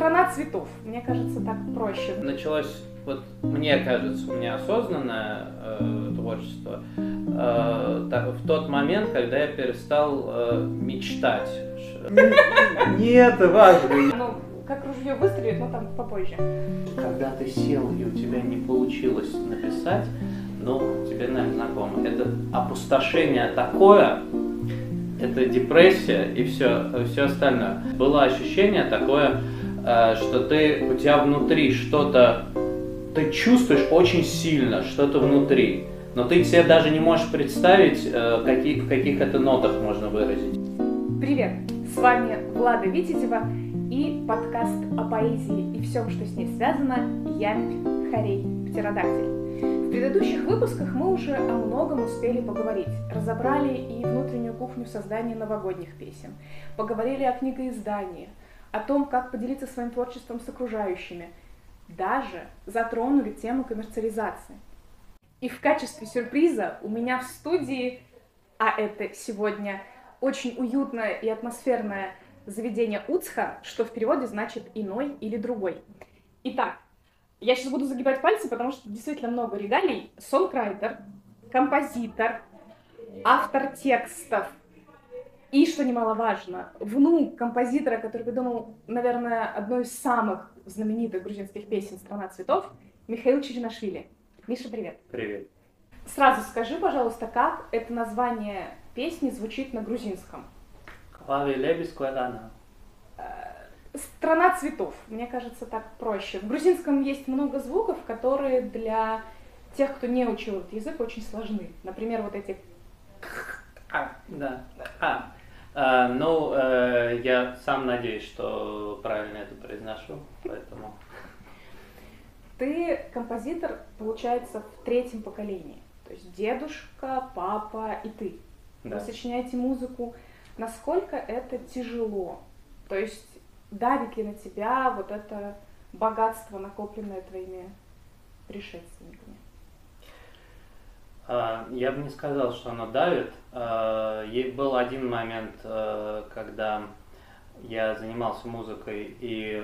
Страна цветов. Мне кажется, так проще. Началось, вот мне кажется, у меня осознанное э, творчество э, так, в тот момент, когда я перестал э, мечтать. Не это важно. Ну, как ружье выстрелит, но там попозже. Когда ты сел и у тебя не получилось написать, ну, тебе, наверное, знакомо. Это опустошение такое, это депрессия и все, все остальное. Было ощущение такое, что ты, у тебя внутри что-то, ты чувствуешь очень сильно что-то внутри, но ты себе даже не можешь представить, э, какие, в каких это нотах можно выразить. Привет! С вами Влада Витязева и подкаст о поэзии и всем, что с ней связано «Ямпь, Харей, Птеродактиль». В предыдущих выпусках мы уже о многом успели поговорить. Разобрали и внутреннюю кухню создания новогодних песен. Поговорили о книгоиздании, о том, как поделиться своим творчеством с окружающими. Даже затронули тему коммерциализации. И в качестве сюрприза у меня в студии, а это сегодня очень уютное и атмосферное заведение Уцха, что в переводе значит «иной» или «другой». Итак, я сейчас буду загибать пальцы, потому что действительно много регалий. Сонкрайтер, композитор, автор текстов. И, что немаловажно, внук композитора, который придумал, наверное, одну из самых знаменитых грузинских песен «Страна цветов», Михаил Черенашвили. Миша, привет. Привет. Сразу скажи, пожалуйста, как это название песни звучит на грузинском? Клави Лебес Кладана. Страна цветов, мне кажется, так проще. В грузинском есть много звуков, которые для тех, кто не учил этот язык, очень сложны. Например, вот эти... А, да. А, а ну, э, я сам надеюсь, что правильно это произношу, поэтому... Ты композитор, получается, в третьем поколении. То есть дедушка, папа и ты. Да. Вы сочиняете музыку. Насколько это тяжело? То есть давит ли на тебя вот это богатство, накопленное твоими предшественниками? А, я бы не сказал, что оно давит. А, был один момент, а, когда я занимался музыкой, и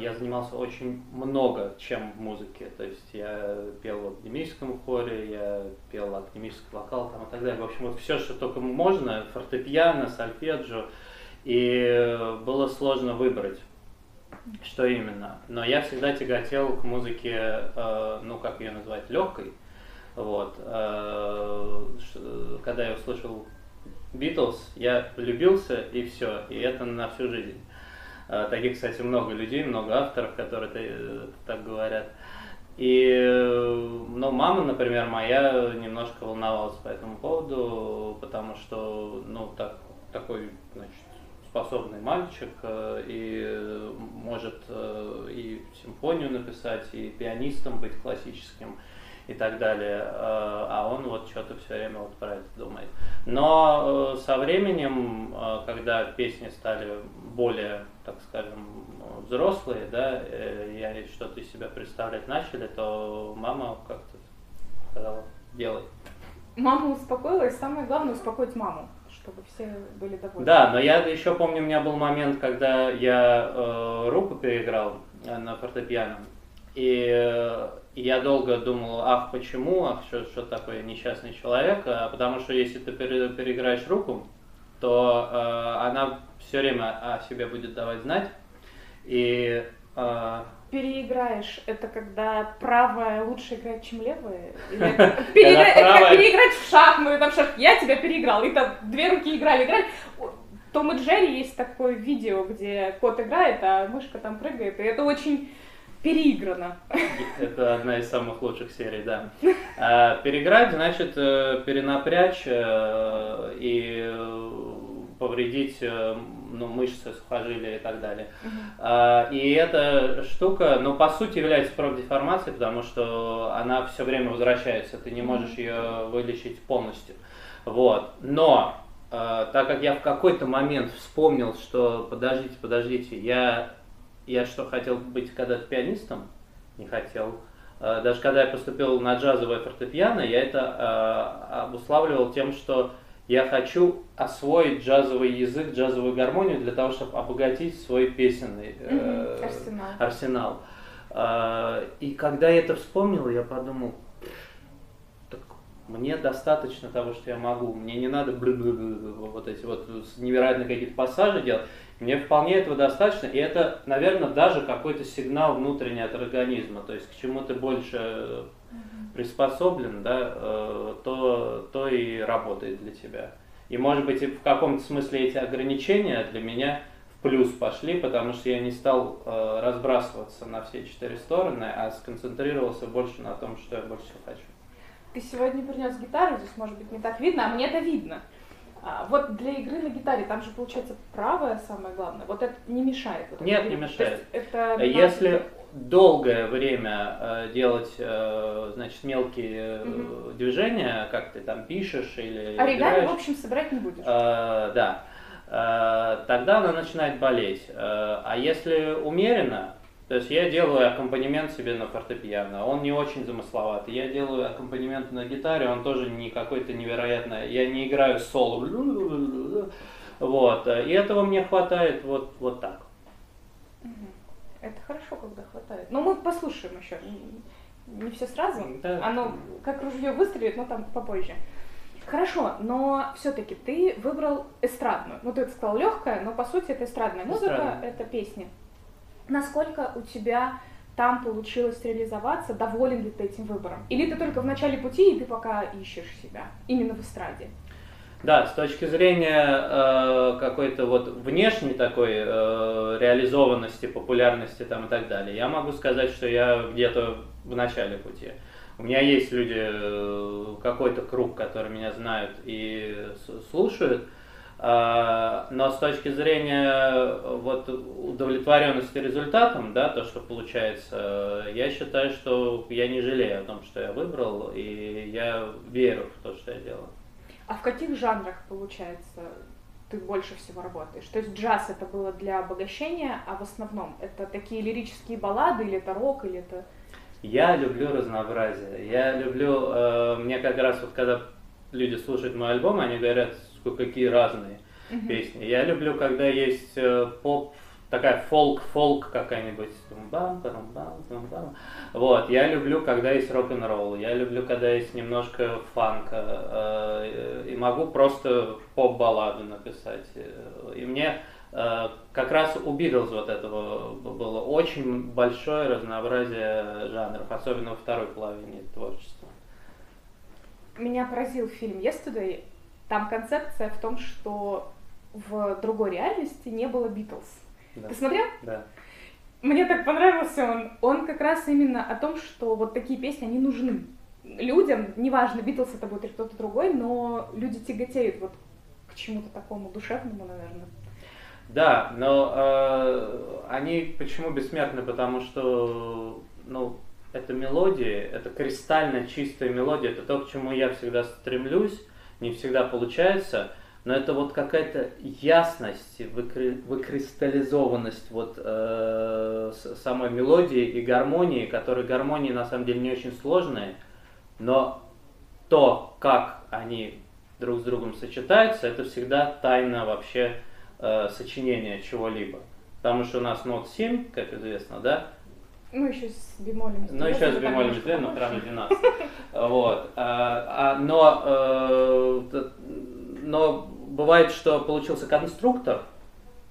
я занимался очень много чем в музыке. То есть я пел в академическом хоре, я пел академический вокал там, и так далее. В общем, вот все, что только можно, фортепиано, сольфеджио. И было сложно выбрать, что именно. Но я всегда тяготел к музыке, э, ну как ее назвать, легкой. Вот. Э, когда я услышал Битлз, я влюбился и все, и это на всю жизнь. Э, таких, кстати, много людей, много авторов, которые так говорят. И, ну, мама, например, моя немножко волновалась по этому поводу, потому что, ну, так, такой, значит, способный мальчик э, и может э, и симфонию написать, и пианистом быть классическим и так далее, э, а он вот что-то все время вот про это думает. Но со временем, когда песни стали более, так скажем, взрослые, да, и что-то из себя представлять начали, то мама как-то сказала, делай. Мама успокоила, и самое главное успокоить маму чтобы все были довольны. Да, но я еще помню, у меня был момент, когда я э, руку переиграл э, на фортепиано. И э, я долго думал, ах, почему, ах, что, что такое несчастный человек, а потому что если ты пере, переиграешь руку, то э, она все время о себе будет давать знать. И э, переиграешь, это когда правая лучше играет, чем левая? Или это, переигра... это как переиграть в шахматы, там шах, я тебя переиграл, и там две руки играли, играли. Том и Джерри есть такое видео, где кот играет, а мышка там прыгает, и это очень переиграно. Это одна из самых лучших серий, да. А, переиграть значит э, перенапрячь э, и повредить э, ну, мышцы, сухожилия и так далее. Uh-huh. И эта штука, ну, по сути, является профдеформацией, потому что она все время возвращается, ты не можешь ее вылечить полностью. Вот. Но, так как я в какой-то момент вспомнил, что подождите, подождите, я, я что, хотел быть когда-то пианистом? Не хотел. Э, даже когда я поступил на джазовое фортепиано, я это обуславливал тем, что Я хочу освоить джазовый язык, джазовую гармонию для того, чтобы обогатить свой песенный э, арсенал. арсенал. А, и когда я это вспомнил, я подумал, так мне достаточно того, что я могу. Мне не надо вот эти вот невероятно какие-то пассажи делать. Мне вполне этого достаточно, и это, наверное, даже какой-то сигнал внутренний от организма, то есть к чему ты больше приспособлен, да, э, то, то и работает для тебя. И может быть в каком-то смысле эти ограничения для меня в плюс пошли, потому что я не стал э, разбрасываться на все четыре стороны, а сконцентрировался больше на том, что я больше хочу. Ты сегодня принес гитару, здесь может быть не так видно, а мне это видно. А, вот для игры на гитаре там же получается правая самое главное. Вот это не мешает. Вот Нет, не мешает. это Если долгое время э, делать, э, значит, мелкие угу. движения, как ты там пишешь или Оригами, играешь, в общем, собирать не будешь. Э, да. Э, тогда она начинает болеть. Э, а если умеренно, то есть я делаю аккомпанемент себе на фортепиано, он не очень замысловатый. Я делаю аккомпанемент на гитаре, он тоже не какой-то невероятный. Я не играю соло. Вот. И этого мне хватает вот, вот так. Это хорошо, когда хватает. Но мы послушаем еще. Не все сразу. Да. Оно как ружье выстрелит, но там попозже. Хорошо, но все-таки ты выбрал эстрадную. Ну, ты сказал легкая, но по сути это эстрадная музыка, Эстрадная. это песни. Насколько у тебя там получилось реализоваться, доволен ли ты этим выбором? Или ты только в начале пути, и ты пока ищешь себя, именно в эстраде? Да, с точки зрения э, какой-то вот внешней такой э, реализованности, популярности там и так далее, я могу сказать, что я где-то в начале пути. У меня есть люди, э, какой-то круг, который меня знают и слушают, но с точки зрения вот удовлетворенности результатом, да, то, что получается, я считаю, что я не жалею о том, что я выбрал, и я верю в то, что я делаю. А в каких жанрах, получается, ты больше всего работаешь? То есть джаз это было для обогащения, а в основном это такие лирические баллады, или это рок, или это... Я люблю разнообразие. Я люблю, э, мне как раз вот когда люди слушают мой альбом, они говорят, какие разные uh-huh. песни. Я люблю, когда есть э, поп, такая фолк-фолк какая-нибудь. Вот, я люблю, когда есть рок-н-ролл, я люблю, когда есть немножко фанка, э, и могу просто поп-балладу написать. И мне э, как раз у Битлз вот этого было очень большое разнообразие жанров, особенно во второй половине творчества. Меня поразил фильм Yesterday, там концепция в том, что в другой реальности не было Битлз. Да. Ты смотрел? Да. Мне так понравился он. Он как раз именно о том, что вот такие песни, они нужны людям. Неважно, Битлз это будет или кто-то другой, но люди тяготеют вот к чему-то такому душевному, наверное. Да, но э, они почему бессмертны? Потому что, ну, это мелодия, это кристально чистая мелодия, это то, к чему я всегда стремлюсь не всегда получается, но это вот какая-то ясность, выкри, выкристаллизованность вот э, самой мелодии и гармонии, которые гармонии на самом деле не очень сложные, но то, как они друг с другом сочетаются, это всегда тайна вообще э, сочинения чего-либо. Потому что у нас нот 7, как известно, да, ну, еще с бемолем. Ну, еще с бемолем, но прямо 12. Вот. А, а, но, э, но бывает, что получился конструктор,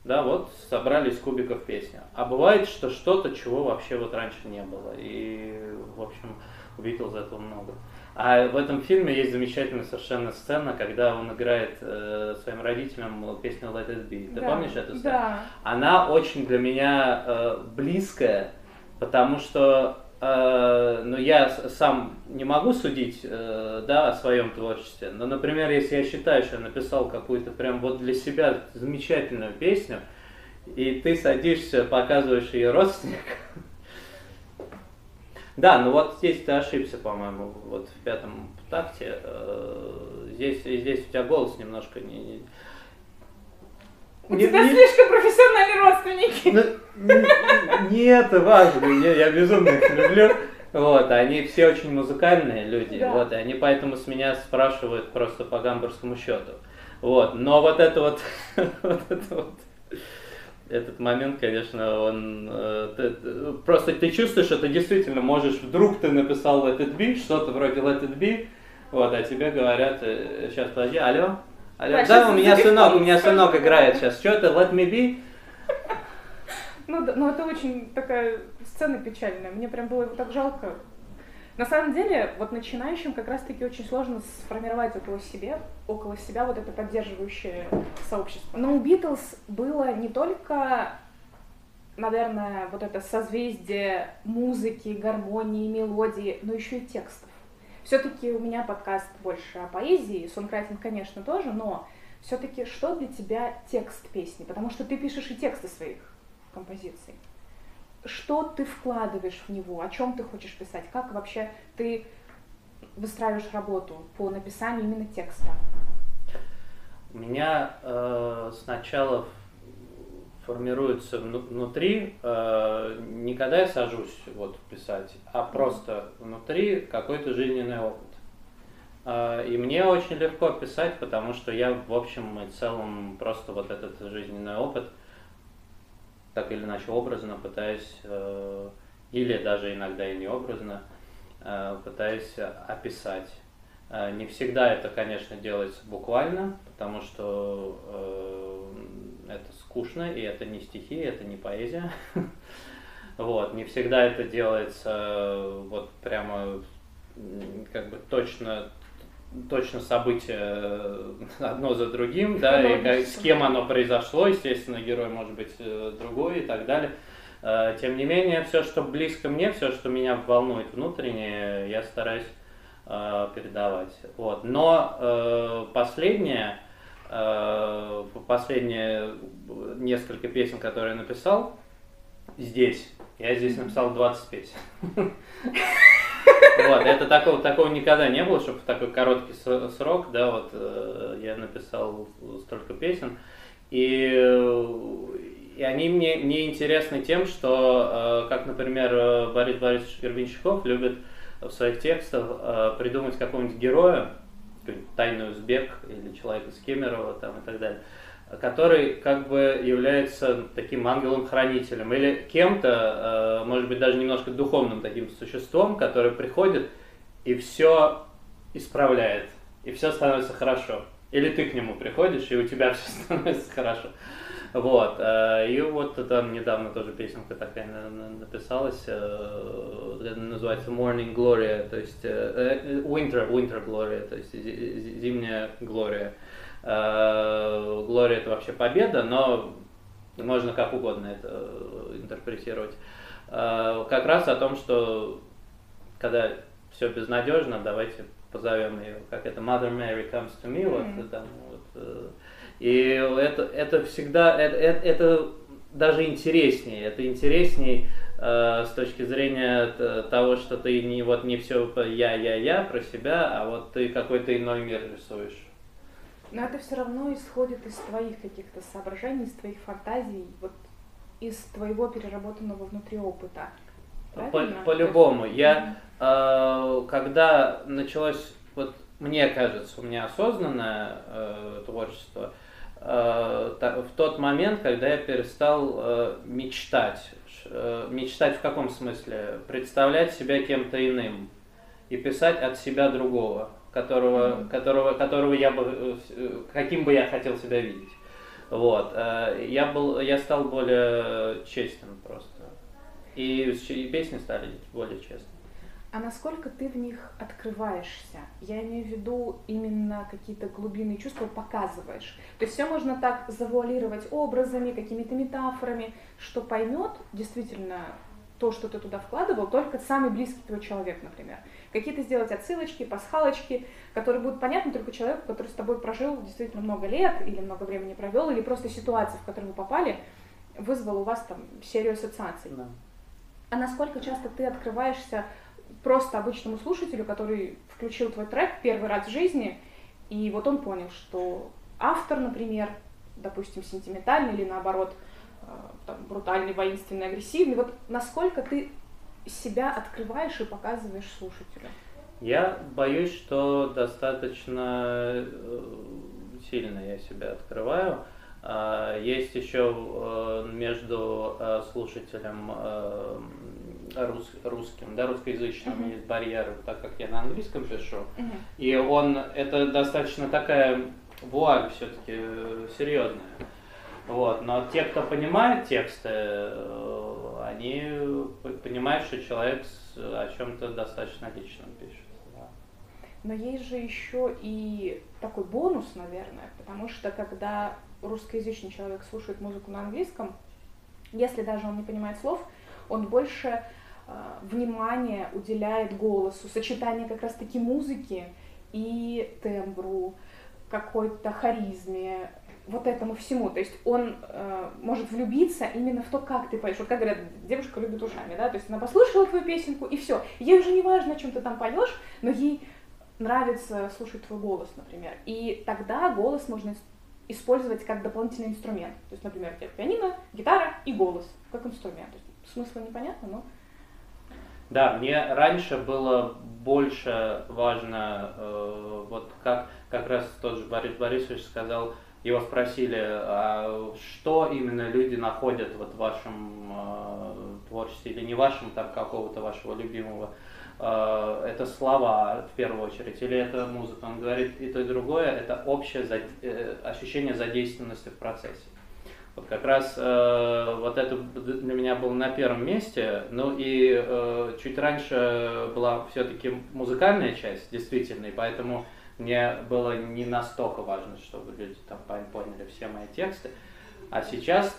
да, вот собрали из кубиков песня. А бывает, что что-то, чего вообще вот раньше не было. И, в общем, у Битлз этого много. А в этом фильме есть замечательная совершенно сцена, когда он играет э, своим родителям песню Let It Be. Ты да, помнишь эту сцену? Да. Она очень для меня э, близкая, потому что э, ну, я сам не могу судить э, да, о своем творчестве, но, например, если я считаю, что я написал какую-то прям вот для себя замечательную песню, и ты садишься, показываешь ее родственникам, да, ну вот здесь ты ошибся, по-моему, вот в пятом такте. Э, здесь, здесь у тебя голос немножко не, не, у не, тебя не... слишком профессиональные родственники. Ну, это важно, я, я безумно их люблю. Вот, они все очень музыкальные люди, Да. вот, и они поэтому с меня спрашивают просто по гамбургскому счету. Вот, но вот это вот, вот это вот, этот момент, конечно, он э, ты- ты- просто ты чувствуешь, что ты действительно можешь, вдруг ты написал Let It Be, что-то вроде Let It Be, вот, а тебе говорят, сейчас, подожди, алло, алло, Да, у меня сынок, у меня сынок играет сейчас, что это, Let Me Be? Ну, да, ну это очень такая сцена печальная. Мне прям было его так жалко. На самом деле, вот начинающим как раз-таки очень сложно сформировать около себя, около себя вот это поддерживающее сообщество. Но у Битлз было не только, наверное, вот это созвездие музыки, гармонии, мелодии, но еще и текстов. Все-таки у меня подкаст больше о поэзии, сонрайтинг, конечно, тоже, но все-таки что для тебя текст песни? Потому что ты пишешь и тексты своих композиций. Что ты вкладываешь в него? О чем ты хочешь писать? Как вообще ты выстраиваешь работу по написанию именно текста? У меня э, сначала формируется вну- внутри, э, не когда я сажусь вот писать, а просто внутри какой-то жизненный опыт. Э, и мне очень легко писать, потому что я в общем и целом просто вот этот жизненный опыт так или иначе образно пытаюсь, э, или даже иногда и не образно, э, пытаюсь описать. Не всегда это, конечно, делается буквально, потому что это скучно, и это не стихи, это не поэзия. Вот, не всегда это делается э, вот прямо как бы точно точно события э, одно за другим, да, и как- с кем оно произошло, естественно, герой может быть э, другой и так далее. Тем не менее, все, что близко мне, все, что меня волнует внутренне, я стараюсь передавать. Вот. Но последнее, последние несколько песен, которые я написал, здесь, я здесь написал 20 песен. Вот, это такого, такого никогда не было, чтобы в такой короткий срок, да, вот э, я написал столько песен. И, э, и они мне, мне интересны тем, что, э, как, например, э, Борис Борисович Гербенщиков любит в своих текстах э, придумать какого-нибудь героя, тайный узбек или человек из Кемерово там, и так далее, который как бы является таким ангелом-хранителем или кем-то, э, может быть, даже немножко духовным таким существом, который приходит и все исправляет, и все становится хорошо. Или ты к нему приходишь, и у тебя все становится хорошо. Вот. э, И вот там недавно тоже песенка такая на- на- написалась, э, это называется Morning Glory, то есть э, э, Winter, Winter Glory, то есть зи- зи- зимняя Глория. Э, Глория это вообще победа, но можно как угодно это э, интерпретировать. Э, Как раз о том, что когда все безнадежно, давайте позовем ее, как это Mother Mary comes to me, Мгм. вот, там, вот, э, и это, это всегда, это, это- это даже интереснее, это интересней э, с точки зрения того, что ты не вот не все я, я, я про себя, а вот ты какой-то иной мир рисуешь. Но это все равно исходит из твоих каких-то соображений, из твоих фантазий, вот из твоего переработанного внутри опыта. По- Правильно? По-любому. То есть- Я, э, когда началось, вот мне кажется, у меня осознанное э, творчество, э, в тот момент, когда я перестал э, мечтать. Э, мечтать в каком смысле? Представлять себя кем-то иным и писать от себя другого, которого, Мгм. которого, которого я бы, э, э, каким бы я хотел себя видеть. Вот. э, Я, был, я стал более честен просто. И, и песни стали более честными. А насколько ты в них открываешься? Я имею в виду именно какие-то глубинные чувства показываешь. То есть все можно так завуалировать образами, какими-то метафорами, что поймет действительно то, что ты туда вкладывал, только самый близкий твой человек, например. Какие-то сделать отсылочки, пасхалочки, которые будут понятны только человеку, который с тобой прожил действительно много лет или много времени провел, или просто ситуация, в которую вы попали, вызвала у вас там серию ассоциаций. Да. А насколько часто ты открываешься просто обычному слушателю, который включил твой трек первый раз в жизни, и вот он понял, что автор, например, допустим, сентиментальный или наоборот э, там, брутальный, воинственный, агрессивный, вот насколько ты себя открываешь и показываешь слушателю? Я боюсь, что достаточно э, сильно я себя открываю. А, есть еще э, между слушателем рус, русским, да, русскоязычным uh-huh. есть барьеры, так как я на английском пишу. Uh-huh. И он, это достаточно такая вуаль все-таки серьезная. Вот. Но те, кто понимает тексты, они понимают, что человек о чем-то достаточно личном пишет. Но есть же еще и такой бонус, наверное, потому что когда русскоязычный человек слушает музыку на английском, если даже он не понимает слов, он больше э, внимания уделяет голосу, сочетание как раз-таки музыки и тембру, какой-то харизме, вот этому всему. То есть он э, может влюбиться именно в то, как ты поешь. Вот как говорят, девушка любит ушами, да, то есть она послушала твою песенку и все. Ей уже не важно, о чем ты там поешь, но ей нравится слушать твой голос, например. И тогда голос можно использовать как дополнительный инструмент. То есть, например, у тебя пианино, гитара и голос как инструмент. Смысла непонятно, но... Да, мне раньше было больше важно, э, вот как как раз тот же Борис Борисович сказал, его спросили, а что именно люди находят вот в вашем э, творчестве или не вашем, там какого-то вашего любимого Э, это слова в первую очередь, или это музыка. Он говорит и то, и другое, это общее за, э, ощущение задействованности в процессе. Вот как раз э, вот это для меня было на первом месте. Ну и э, чуть раньше была все-таки музыкальная часть, действительно, и поэтому мне было не настолько важно, чтобы люди там поняли все мои тексты. А сейчас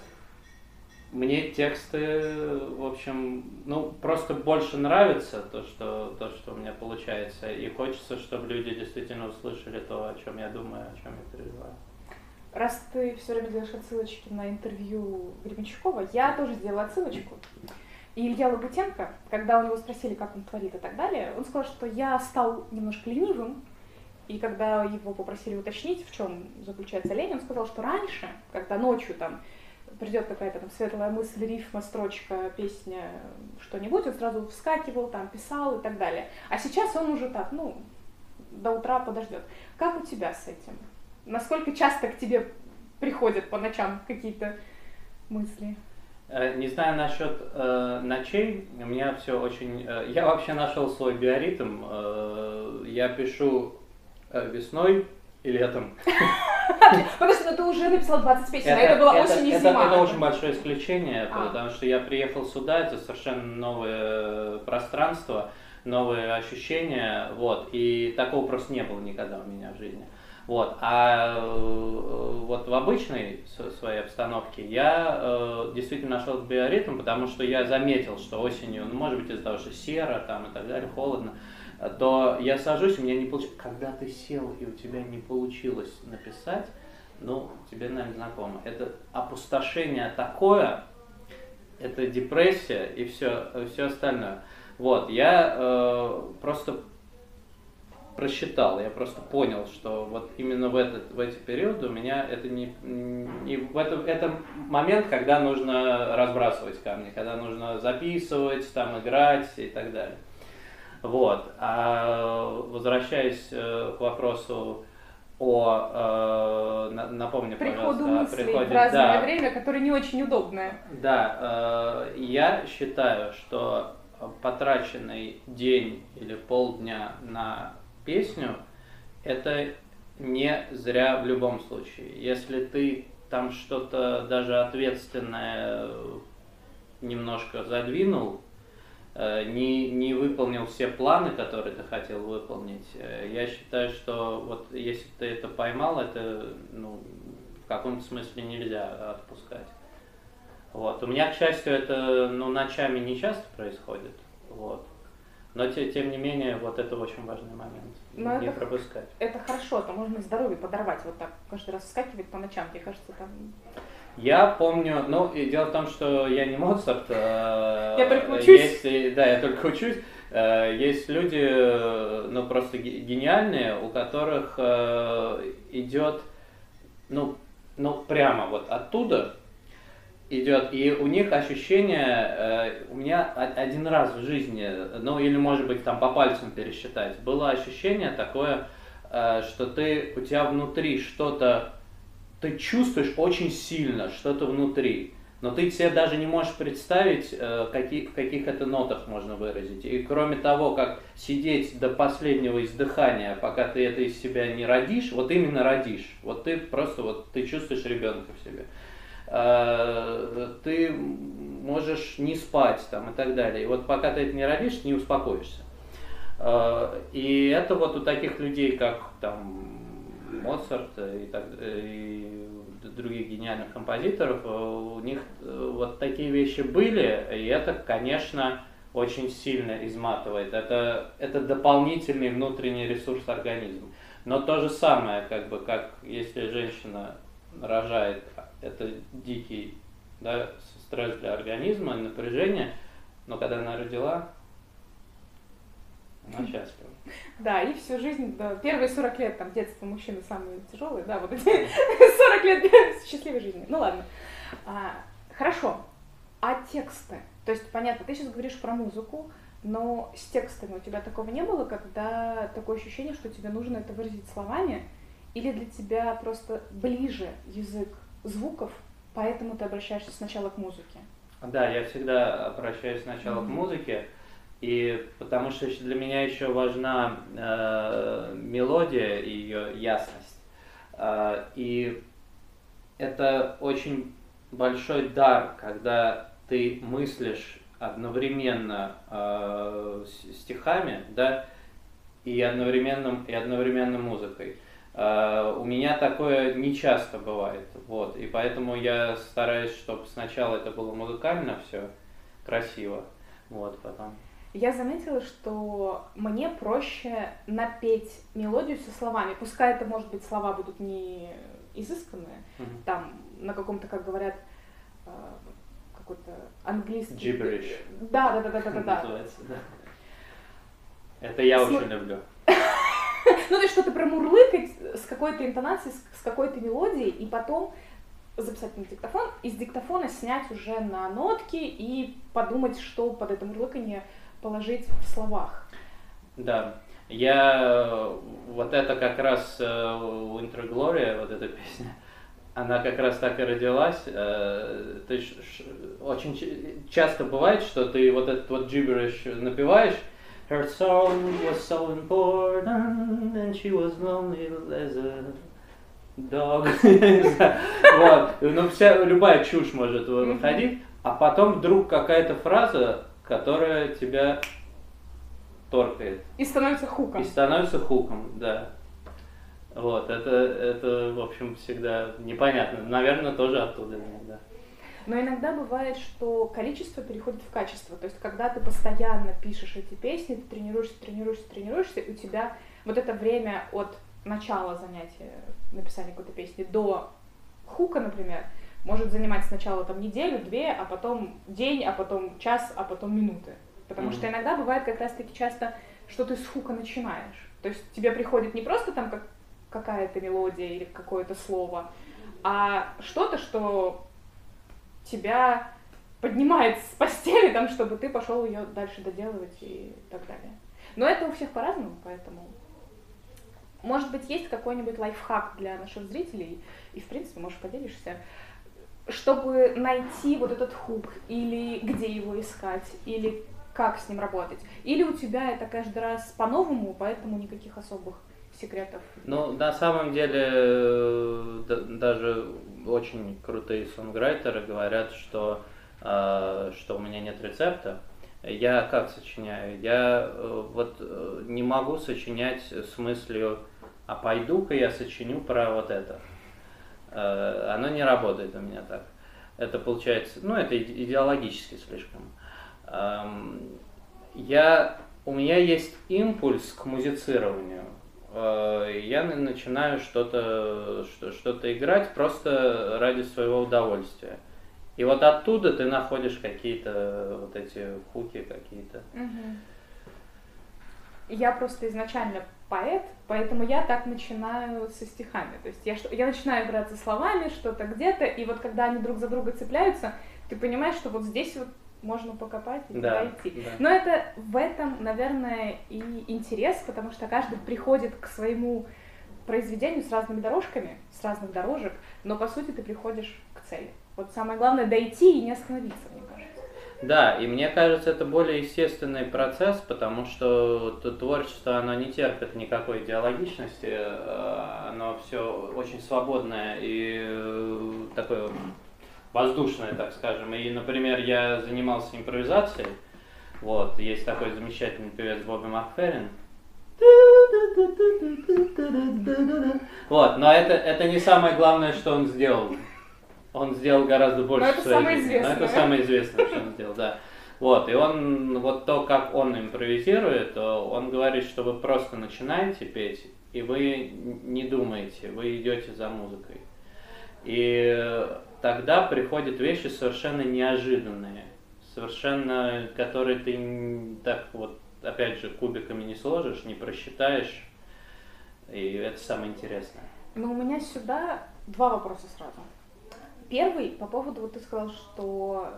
мне тексты, в общем, ну, просто больше нравится то, что, то, что у меня получается. И хочется, чтобы люди действительно услышали то, о чем я думаю, о чем я переживаю. Раз ты все время делаешь отсылочки на интервью Гребенщикова, я тоже сделала отсылочку. И Илья Лагутенко, когда у него спросили, как он творит и так далее, он сказал, что я стал немножко ленивым, и когда его попросили уточнить, в чем заключается лень, он сказал, что раньше, когда ночью там придет какая-то там светлая мысль, рифма, строчка, песня, что-нибудь, он сразу вскакивал, там, писал и так далее. А сейчас он уже так, ну, до утра подождет. Как у тебя с этим? Насколько часто к тебе приходят по ночам какие-то мысли? Э, не знаю насчет э, ночей, у меня все очень... Э, я вообще нашел свой биоритм. Э, я пишу э, весной и летом. Подожди, но ты уже написал 20 песен, а это было осень и зима. Это очень большое исключение, а. потому что я приехал сюда, это совершенно новое пространство, новые ощущения, вот, и такого просто не было никогда у меня в жизни. Вот. А э, вот в обычной своей обстановке я э, действительно нашел биоритм, потому что я заметил, что осенью, ну, может быть, из-за того, что серо там и так далее, холодно, то я сажусь, у меня не получилось. Когда ты сел и у тебя не получилось написать, ну, тебе, наверное, знакомо. Это опустошение такое, это депрессия и все, все остальное. Вот, я э, просто просчитал, я просто понял, что вот именно в, этот, в эти периоды у меня это не, не в это, это момент, когда нужно разбрасывать камни, когда нужно записывать, там играть и так далее. Вот. А возвращаясь э, к вопросу о, э, напомню, приходу пожалуйста, мыслей приходе, в разное да, время, которое не очень удобное. Да, э, я считаю, что потраченный день или полдня на песню это не зря в любом случае. Если ты там что-то даже ответственное немножко задвинул, Э, не, не выполнил все планы, которые ты хотел выполнить, э, я считаю, что вот если ты это поймал, это ну, в каком-то смысле нельзя отпускать. Вот. У меня, к счастью, это ну, ночами не часто происходит. Вот. Но те, тем не менее, вот это очень важный момент. Но не это, пропускать. Это хорошо, то можно здоровье подорвать, вот так каждый раз вскакивать по ночам, мне кажется, там я помню, ну, и дело в том, что я не Моцарт. Э, я только учусь. Есть, да, я только учусь. Э, есть люди, э, ну, просто гениальные, у которых э, идет, ну, ну, прямо вот оттуда, идет, и у них ощущение, э, у меня один раз в жизни, ну или может быть там по пальцам пересчитать, было ощущение такое, э, что ты, у тебя внутри что-то, ты чувствуешь очень сильно что-то внутри, но ты себе даже не можешь представить, э, каки- в каких это нотах можно выразить. И кроме того, как сидеть до последнего издыхания, пока ты это из себя не родишь, вот именно родишь, вот ты просто вот ты чувствуешь ребенка в себе. Э, Ты можешь не спать там и так далее. И вот пока ты это не родишь, не успокоишься. Э, И это вот у таких людей, как там Моцарт и, так, и других гениальных композиторов, э, у них э, вот такие вещи были, и это, конечно, очень сильно изматывает. Это, это дополнительный внутренний ресурс организма. Но то же самое, как бы, как если женщина рожает, это дикий да, стресс для организма, напряжение, но когда она родила, она счастлива. Да, и всю жизнь, да, первые 40 лет, там, детство мужчины самые тяжелые, да, вот эти 40 лет счастливой жизни. Ну ладно. А, хорошо. А тексты? То есть, понятно, ты сейчас говоришь про музыку, но с текстами у тебя такого не было, когда такое ощущение, что тебе нужно это выразить словами, или для тебя просто ближе язык звуков, поэтому ты обращаешься сначала к музыке? Да, я всегда обращаюсь сначала Мгм. к музыке, и потому что для меня еще важна э, мелодия и ее ясность. Э, и это очень большой дар, когда ты мыслишь одновременно э, стихами, да, и одновременно, и одновременно музыкой. Э, У меня такое не часто бывает, вот, и поэтому я стараюсь, чтобы сначала это было музыкально все красиво, вот, потом. Я заметила, что мне проще напеть мелодию со словами. Пускай это, может быть, слова будут не изысканные, Мгм. там на каком-то, как говорят, э, какой-то английский... Gibberish. Да, да, да, да, да, да, да. Называется, да. Это я очень люблю. Ну, то есть что-то промурлыкать с какой-то интонацией, с какой-то мелодией, и потом записать на диктофон, из диктофона снять уже на нотки и подумать, что под это мурлыканье положить в словах. Да. Я э, вот это как раз э, Winter Glory, вот эта песня, она как раз так и родилась. Э, очень часто бывает, что ты вот этот вот gibberish напеваешь, Her song was so important, and she was lonely as a dog. Вот. Ну, вся, любая чушь может выходить, а потом вдруг какая-то фраза, которая тебя торкает. И становится хуком. И становится хуком, да. Вот, это, это, в общем, всегда непонятно. Наверное, тоже оттуда иногда. Но иногда бывает, что количество переходит в качество. То есть, когда ты постоянно пишешь эти песни, ты тренируешься, тренируешься, тренируешься, и у тебя вот это время от начала занятия написания какой-то песни до хука, например, может занимать сначала там неделю, две, а потом день, а потом час, а потом минуты. Потому Мгм. что иногда бывает как раз-таки часто, что ты с хука начинаешь. То есть тебе приходит не просто там как какая-то мелодия или какое-то слово, а что-то, что тебя поднимает с постели, там, чтобы ты пошел ее дальше доделывать и так далее. Но это у всех по-разному, поэтому может быть есть какой-нибудь лайфхак для наших зрителей, и в принципе, может, поделишься, чтобы найти вот этот хук, или где его искать, или как с ним работать. Или у тебя это каждый раз по-новому, поэтому никаких особых секретов. Ну, на самом деле, э, да- даже очень крутые сонграйтеры говорят, что, э, что у меня нет рецепта. Я как сочиняю? Я э, вот не могу сочинять с мыслью, а пойду-ка я сочиню про вот это. Оно не работает у меня так. Это получается, ну, это иде- идеологически слишком. Эм, Я, у меня есть импульс к музицированию. Э, Я на- начинаю что-то что, что-то играть просто ради своего удовольствия. И вот оттуда ты находишь какие-то вот эти хуки какие-то. Я просто изначально поэт, поэтому я так начинаю со стихами. То есть я, я начинаю играть со словами, что-то где-то, и вот когда они друг за друга цепляются, ты понимаешь, что вот здесь вот можно покопать и Да, идти. да. Но это в этом, наверное, и интерес, потому что каждый приходит к своему произведению с разными дорожками, с разных дорожек, но по сути ты приходишь к цели. Вот самое главное дойти и не остановиться, мне кажется. Да, и мне кажется, это более естественный процесс, потому что творчество, оно не терпит никакой идеологичности, э, оно все очень свободное и э, такое воздушное, так скажем. И, например, я занимался импровизацией, вот, есть такой замечательный певец Бобби Макферрин. Вот, но это, это не самое главное, что он сделал. Он сделал гораздо больше Но это самое жизни. Но это известное. самое известное, что он сделал, да. Вот, и он, вот то, как он импровизирует, он говорит, что вы просто начинаете петь, и вы не думаете, вы идете за музыкой. И тогда приходят вещи совершенно неожиданные, совершенно, которые ты так вот, опять же, кубиками не сложишь, не просчитаешь, и это самое интересное. Но у меня сюда два вопроса сразу. Первый по поводу, вот ты сказал, что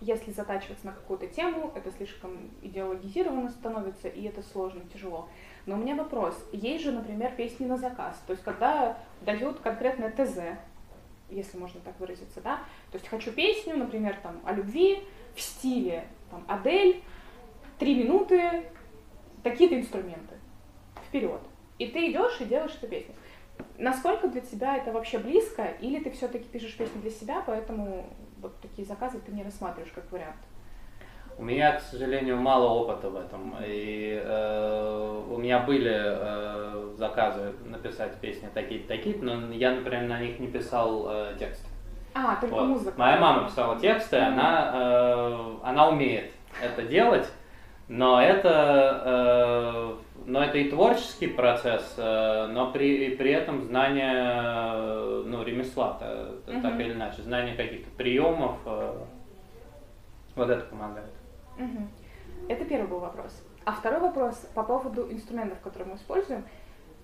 если затачиваться на какую-то тему, это слишком идеологизированно становится, и это сложно, тяжело. Но у меня вопрос. Есть же, например, песни на заказ. То есть, когда дают конкретное ТЗ, если можно так выразиться, да? То есть, хочу песню, например, там, о любви в стиле там, Адель, три минуты, такие-то инструменты. Вперед. И ты идешь и делаешь эту песню. Насколько для тебя это вообще близко, или ты все-таки пишешь песню для себя, поэтому вот такие заказы ты не рассматриваешь как вариант? У меня, к сожалению, мало опыта в этом. И э, у меня были э, заказы написать песни такие-то, такие-то, но я, например, на них не писал э, текст. А, только Вот. музыка. Моя мама писала тексты, Мгм. она, э, она умеет это делать, но это, э, но это и творческий процесс, э, но при, при этом знание э, ну, ремесла, та- та- так Мгм. или иначе, знание каких-то приемов, э, вот это помогает. Это первый был вопрос. А второй вопрос по поводу инструментов, которые мы используем.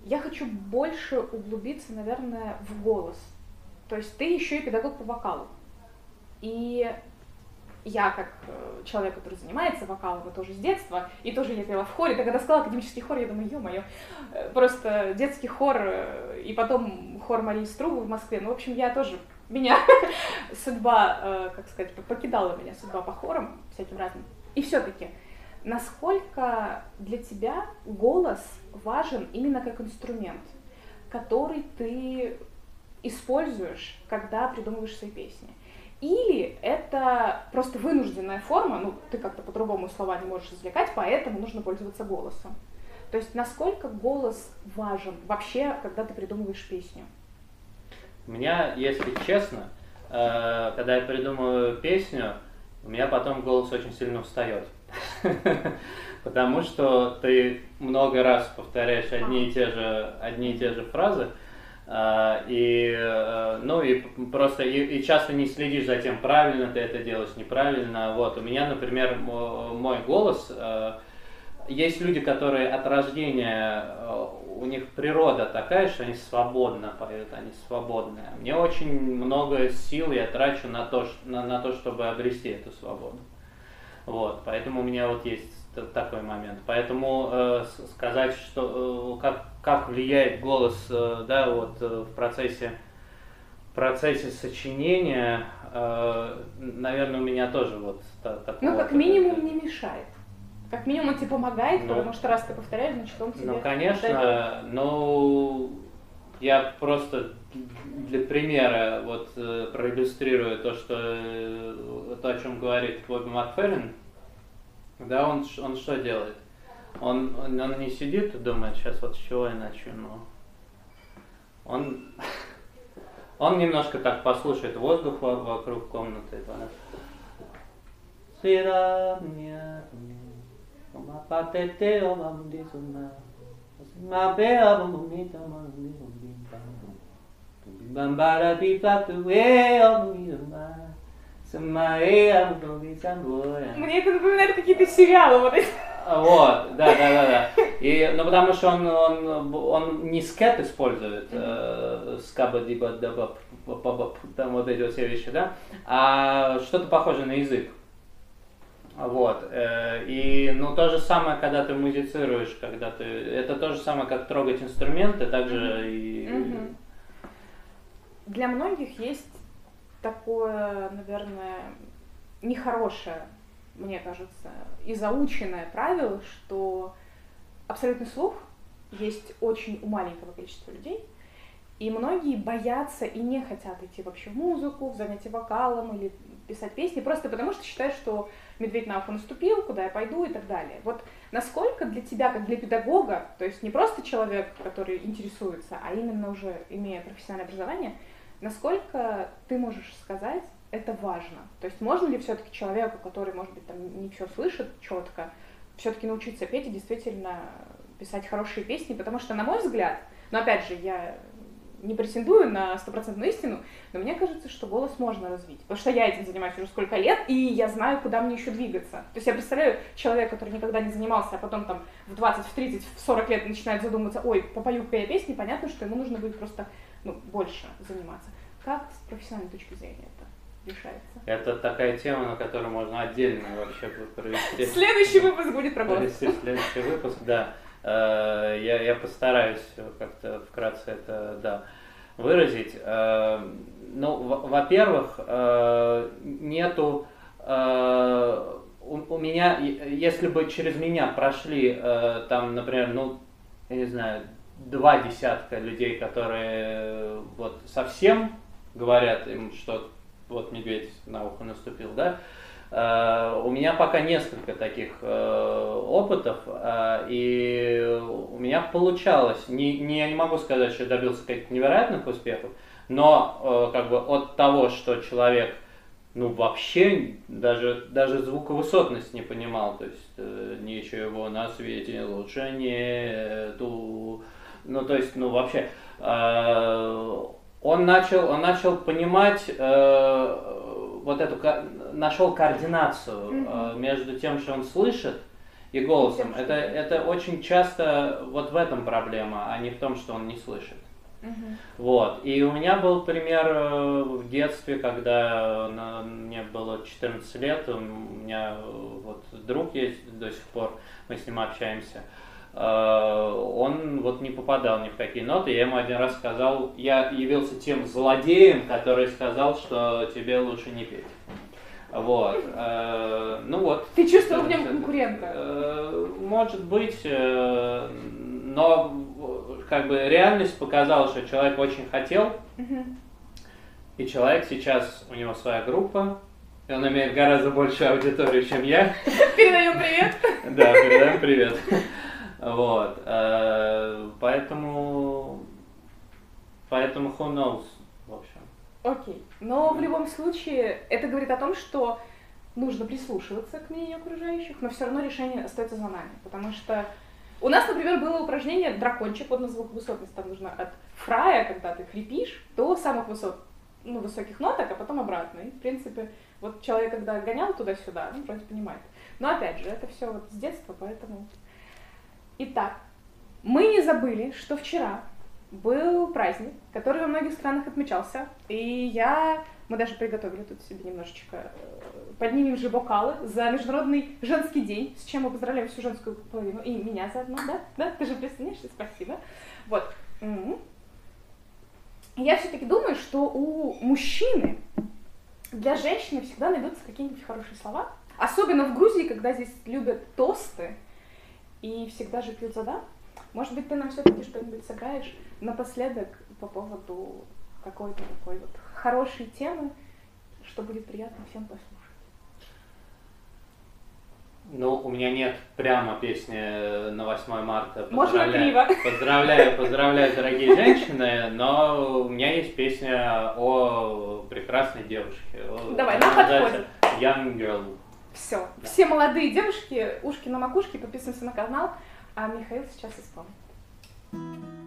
Я хочу больше углубиться, наверное, в голос. То есть ты еще и педагог по вокалу. И я, как э, человек, который занимается вокалом, и тоже с детства, и тоже я пела в хоре, ты когда сказала академический хор, я думаю, ё-моё, э, просто детский хор, э, и потом хор Марии Струвы в Москве. Ну, в общем, я тоже, меня судьба, как сказать, покидала меня судьба по хорам всяким разным. И все-таки, насколько для тебя голос важен именно как инструмент, который ты используешь, когда придумываешь свои песни? Или это просто вынужденная форма, ну, ты как-то по-другому слова не можешь извлекать, поэтому нужно пользоваться голосом. То есть насколько голос важен вообще, когда ты придумываешь песню? У меня, если честно, э, когда я придумываю песню, у меня потом голос очень сильно устает. Потому что ты много раз повторяешь одни и те же, одни и те же фразы, э, и, э, ну, и просто и, и часто не следишь за тем, правильно ты это делаешь, неправильно. Вот, у меня, например, мо- мой голос, э, есть люди, которые от рождения, э, у них природа такая, что они свободно поют, они свободные. Мне очень много сил я трачу на то, на, на то чтобы обрести эту свободу. Вот, поэтому у меня вот есть такой момент. Поэтому э, сказать, что э, как, как влияет голос, э, да, вот э, в процессе процессе сочинения, э, наверное, у меня тоже вот та- такого. Ну, как минимум, не мешает. Как минимум, он тебе помогает, Ну. потому что раз ты повторяешь, значит, он тебе Ну, дает. конечно, но я просто для примера вот э, проиллюстрирую то, что э, то, о чем говорит Бобби Макферрин. Да, он, он что делает? Он, он, он не сидит и думает, сейчас вот с чего я начну. Он, он немножко так послушает воздух во- вокруг комнаты. да. Patete. Bambara. Мне это напоминает какие-то сериалы вот эти. Вот, да, да, да, да. И, ну, потому что он, он, он не скет использует, э, скаба диба там вот эти вот все вещи, да, а что-то похожее на язык. Вот. э, И, ну, то же самое, когда ты музицируешь, когда ты... Это то же самое, как трогать инструменты, также и... Для многих есть такое, наверное, нехорошее, мне кажется, и заученное правило, что абсолютный слух есть очень у маленького количества людей, и многие боятся и не хотят идти вообще в музыку, в занятия вокалом или писать песни, просто потому что считают, что медведь на ухо наступил, куда я пойду и так далее. Вот насколько для тебя, как для педагога, то есть не просто человек, который интересуется, а именно уже имея профессиональное образование, насколько ты можешь сказать, это важно? То есть можно ли все-таки человеку, который, может быть, там не все слышит четко, все-таки научиться петь и действительно писать хорошие песни? Потому что, на мой взгляд, но опять же, я не претендую на стопроцентную истину, но мне кажется, что голос можно развить. Потому что я этим занимаюсь уже сколько лет, и я знаю, куда мне еще двигаться. То есть я представляю человека, который никогда не занимался, а потом там в 20, в 30, в 40 лет начинает задумываться, ой, попою-ка я песни, понятно, что ему нужно будет просто ну, больше заниматься. Как с профессиональной точки зрения это решается? Это такая тема, на которую можно отдельно вообще провести. Следующий выпуск будет про голос. следующий выпуск, да. Э, Я, я постараюсь как-то вкратце это, да, выразить. Э, Ну, во- во-первых, э, нету э, у, меня, если бы через меня прошли там, например, ну, я не знаю, два десятка людей, которые вот совсем говорят им, что вот медведь на ухо наступил, да, У меня пока несколько таких э, опытов, э, и у меня получалось. Не, не, я не могу сказать, что добился каких-то невероятных успехов, но э, как бы от того, что человек ну вообще даже, даже звуковысотность не понимал, то есть э, ничего на свете лучше нету, ну то есть, ну вообще, э, он начал, он начал понимать э, вот эту, нашел координацию э, между тем, что он слышит, и голосом. Это, это очень часто вот в этом проблема, а не в том, что он не слышит. Мгм. Вот. И у меня был пример э, в детстве, когда на- мне было 14 лет, у меня э, вот друг есть до сих пор, мы с ним общаемся. Э, Он вот не попадал ни в какие ноты. Я ему один раз сказал, я явился тем злодеем, который сказал, что тебе лучше не петь. Вот. Э, Ну вот. Ты чувствовал в нем конкурента? Э, Может быть, э, но э, как бы реальность показала, что человек очень хотел, и человек сейчас, у него своя группа, и он имеет гораздо большую аудиторию, чем я. Передаем привет. Да, передаем привет. Вот. э, Поэтому, поэтому who knows, в общем. Окей. Но в любом случае это говорит о том, что нужно прислушиваться к мнению окружающих, но все равно решение остается за нами. Потому что у нас, например, было упражнение дракончик, вот на звуковысотность, там нужно от фрая, когда ты хрипишь, до самых высот, ну, высоких ноток, а потом обратно. И, в принципе, вот человек, когда гонял туда-сюда, он вроде понимает. Но опять же, это все вот с детства, поэтому... Итак, мы не забыли, что вчера был праздник, который во многих странах отмечался, и я, мы даже приготовили тут себе немножечко, э, поднимем же бокалы за Международный женский день, с чем мы поздравляем всю женскую половину, и меня заодно, да? Да, ты же присоединишься, спасибо. Вот. Мгм. Я все-таки думаю, что у мужчины для женщины всегда найдутся какие-нибудь хорошие слова, особенно в Грузии, когда здесь любят тосты, и всегда же пьют за да. Может быть, ты нам все-таки что-нибудь сыграешь напоследок по поводу какой-то такой вот хорошей темы, что будет приятно всем послушать. Ну, у меня нет прямо песни на 8 марта. Можно Поздравляю- криво. Поздравляю, поздравляю, дорогие женщины, но у меня есть песня о прекрасной девушке. Давай, нам называется Young Girl. Все. Все молодые девушки, ушки на макушке, подписываемся на канал, а Михаил сейчас исполнит.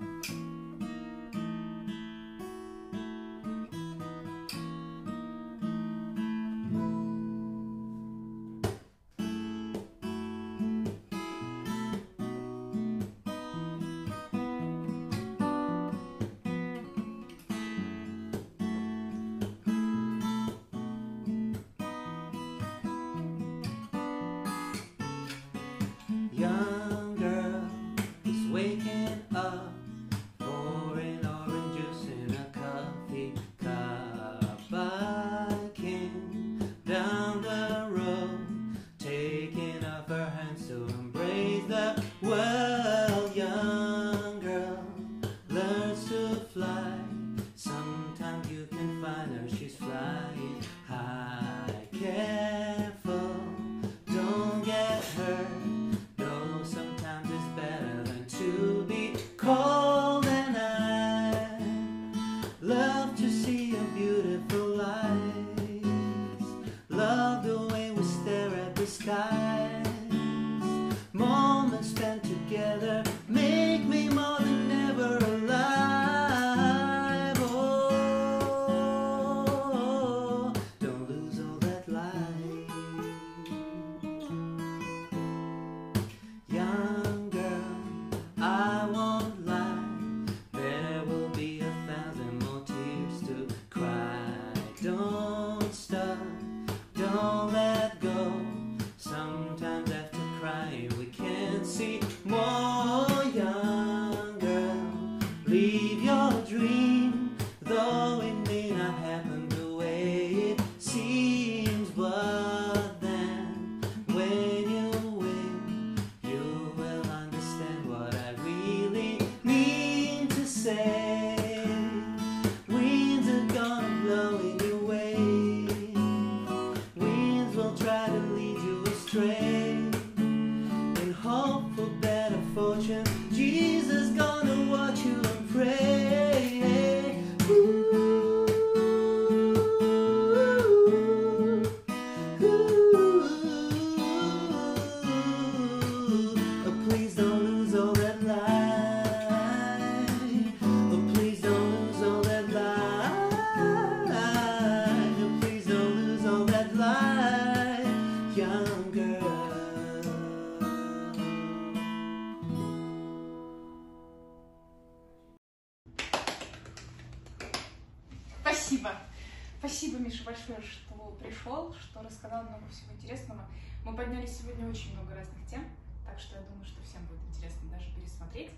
меня сегодня очень много разных тем, так что я думаю, что всем будет интересно даже пересмотреть.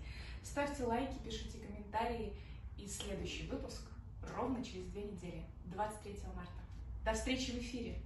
Ставьте лайки, пишите комментарии, и следующий выпуск ровно через две недели, 23 марта. До встречи в эфире!